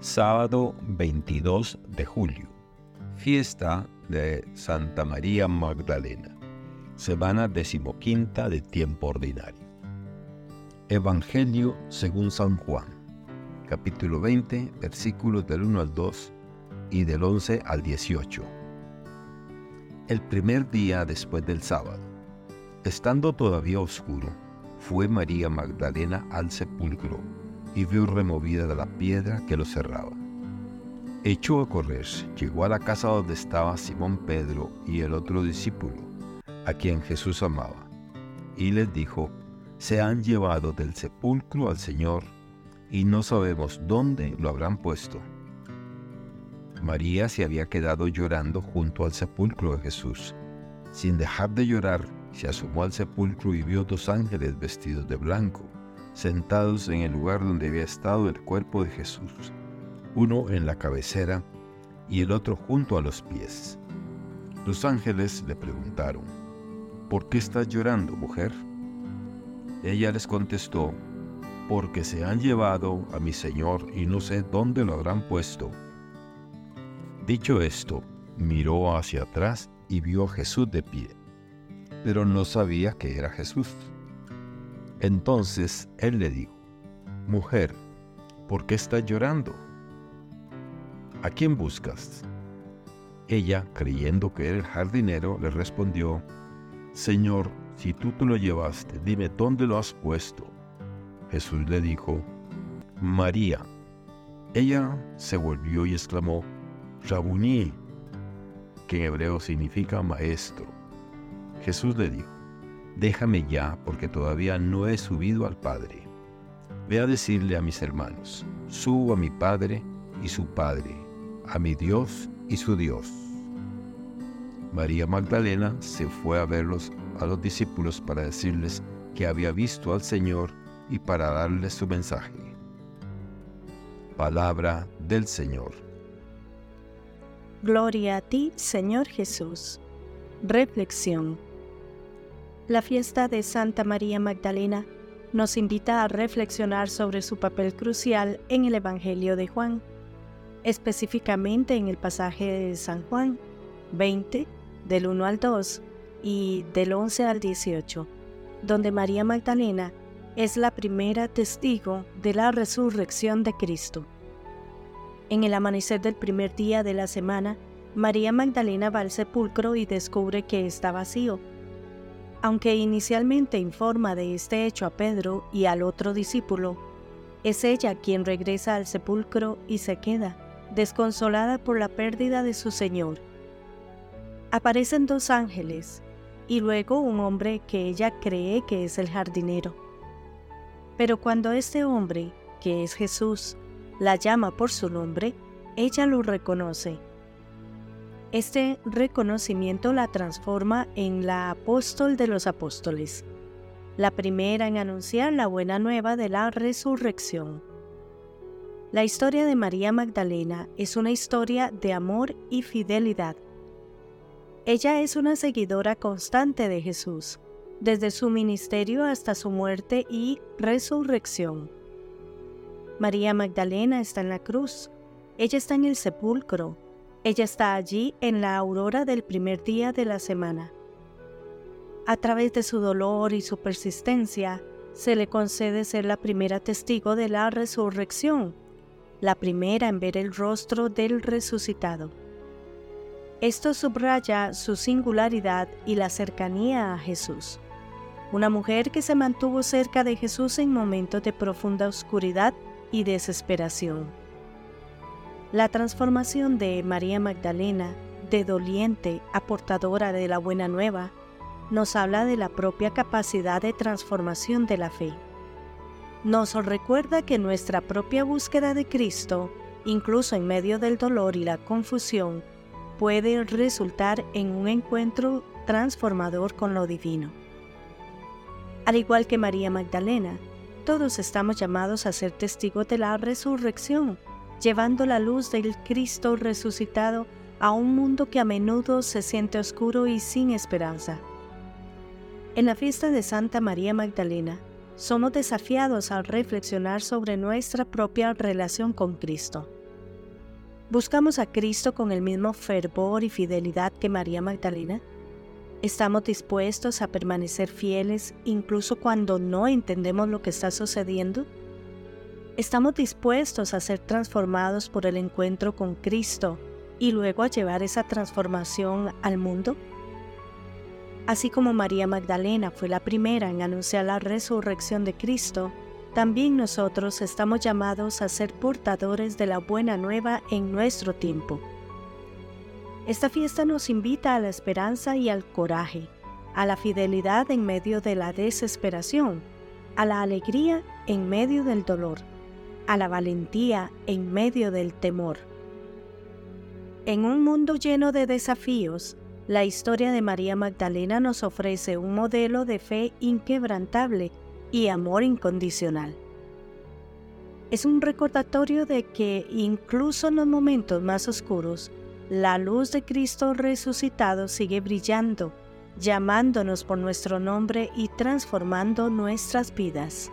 sábado 22 de julio, fiesta de Santa María Magdalena, semana decimoquinta de tiempo ordinario. Evangelio según San Juan, capítulo 20, versículos del 1 al 2 y del 11 al 18. El primer día después del sábado, estando todavía oscuro, fue María Magdalena al sepulcro y vio removida de la piedra que lo cerraba. Echó a correr, llegó a la casa donde estaba Simón Pedro y el otro discípulo, a quien Jesús amaba, y les dijo, se han llevado del sepulcro al Señor, y no sabemos dónde lo habrán puesto. María se había quedado llorando junto al sepulcro de Jesús. Sin dejar de llorar, se asomó al sepulcro y vio dos ángeles vestidos de blanco sentados en el lugar donde había estado el cuerpo de Jesús, uno en la cabecera y el otro junto a los pies. Los ángeles le preguntaron, ¿por qué estás llorando, mujer? Ella les contestó, porque se han llevado a mi Señor y no sé dónde lo habrán puesto. Dicho esto, miró hacia atrás y vio a Jesús de pie, pero no sabía que era Jesús. Entonces él le dijo, Mujer, ¿por qué estás llorando? ¿A quién buscas? Ella, creyendo que era el jardinero, le respondió, Señor, si tú te lo llevaste, dime dónde lo has puesto. Jesús le dijo, María. Ella se volvió y exclamó, Rabuní, que en hebreo significa maestro. Jesús le dijo, déjame ya, porque todavía no he subido al Padre. Ve a decirle a mis hermanos, subo a mi Padre y su Padre, a mi Dios y su Dios. María Magdalena se fue a verlos a los discípulos para decirles que había visto al Señor y para darles su mensaje. Palabra del Señor. Gloria a ti, Señor Jesús. Reflexión la fiesta de Santa María Magdalena nos invita a reflexionar sobre su papel crucial en el Evangelio de Juan, específicamente en el pasaje de San Juan 20, del 1 al 2 y del 11 al 18, donde María Magdalena es la primera testigo de la resurrección de Cristo. En el amanecer del primer día de la semana, María Magdalena va al sepulcro y descubre que está vacío aunque inicialmente informa de este hecho a Pedro y al otro discípulo, es ella quien regresa al sepulcro y se queda, desconsolada por la pérdida de su Señor. Aparecen dos ángeles y luego un hombre que ella cree que es el jardinero. Pero cuando este hombre, que es Jesús, la llama por su nombre, ella lo reconoce este reconocimiento la transforma en la apóstol de los apóstoles, la primera en anunciar la buena nueva de la resurrección. La historia de María Magdalena es una historia de amor y fidelidad. Ella es una seguidora constante de Jesús, desde su ministerio hasta su muerte y resurrección. María Magdalena está en la cruz, ella está en el sepulcro, ella está allí en la aurora del primer día de la semana. A través de su dolor y su persistencia, se le concede ser la primera testigo de la resurrección, la primera en ver el rostro del resucitado. Esto subraya su singularidad y la cercanía a Jesús. Una mujer que se mantuvo cerca de Jesús en momentos de profunda oscuridad y desesperación. La transformación de María Magdalena de doliente a portadora de la buena nueva nos habla de la propia capacidad de transformación de la fe. Nos recuerda que nuestra propia búsqueda de Cristo, incluso en medio del dolor y la confusión, puede resultar en un encuentro transformador con lo divino. Al igual que María Magdalena, todos estamos llamados a ser testigos de la resurrección llevando la luz del Cristo resucitado a un mundo que a menudo se siente oscuro y sin esperanza. En la fiesta de Santa María Magdalena, somos desafiados a reflexionar sobre nuestra propia relación con Cristo. ¿Buscamos a Cristo con el mismo fervor y fidelidad que María Magdalena? ¿Estamos dispuestos a permanecer fieles incluso cuando no entendemos lo que está sucediendo? ¿Estamos dispuestos a ser transformados por el encuentro con Cristo y luego a llevar esa transformación al mundo? Así como María Magdalena fue la primera en anunciar la resurrección de Cristo, también nosotros estamos llamados a ser portadores de la buena nueva en nuestro tiempo. Esta fiesta nos invita a la esperanza y al coraje, a la fidelidad en medio de la desesperación, a la alegría en medio del dolor, a la valentía en medio del temor. En un mundo lleno de desafíos, la historia de María Magdalena nos ofrece un modelo de fe inquebrantable y amor incondicional. Es un recordatorio de que incluso en los momentos más oscuros, la luz de Cristo resucitado sigue brillando, llamándonos por nuestro nombre y transformando nuestras vidas.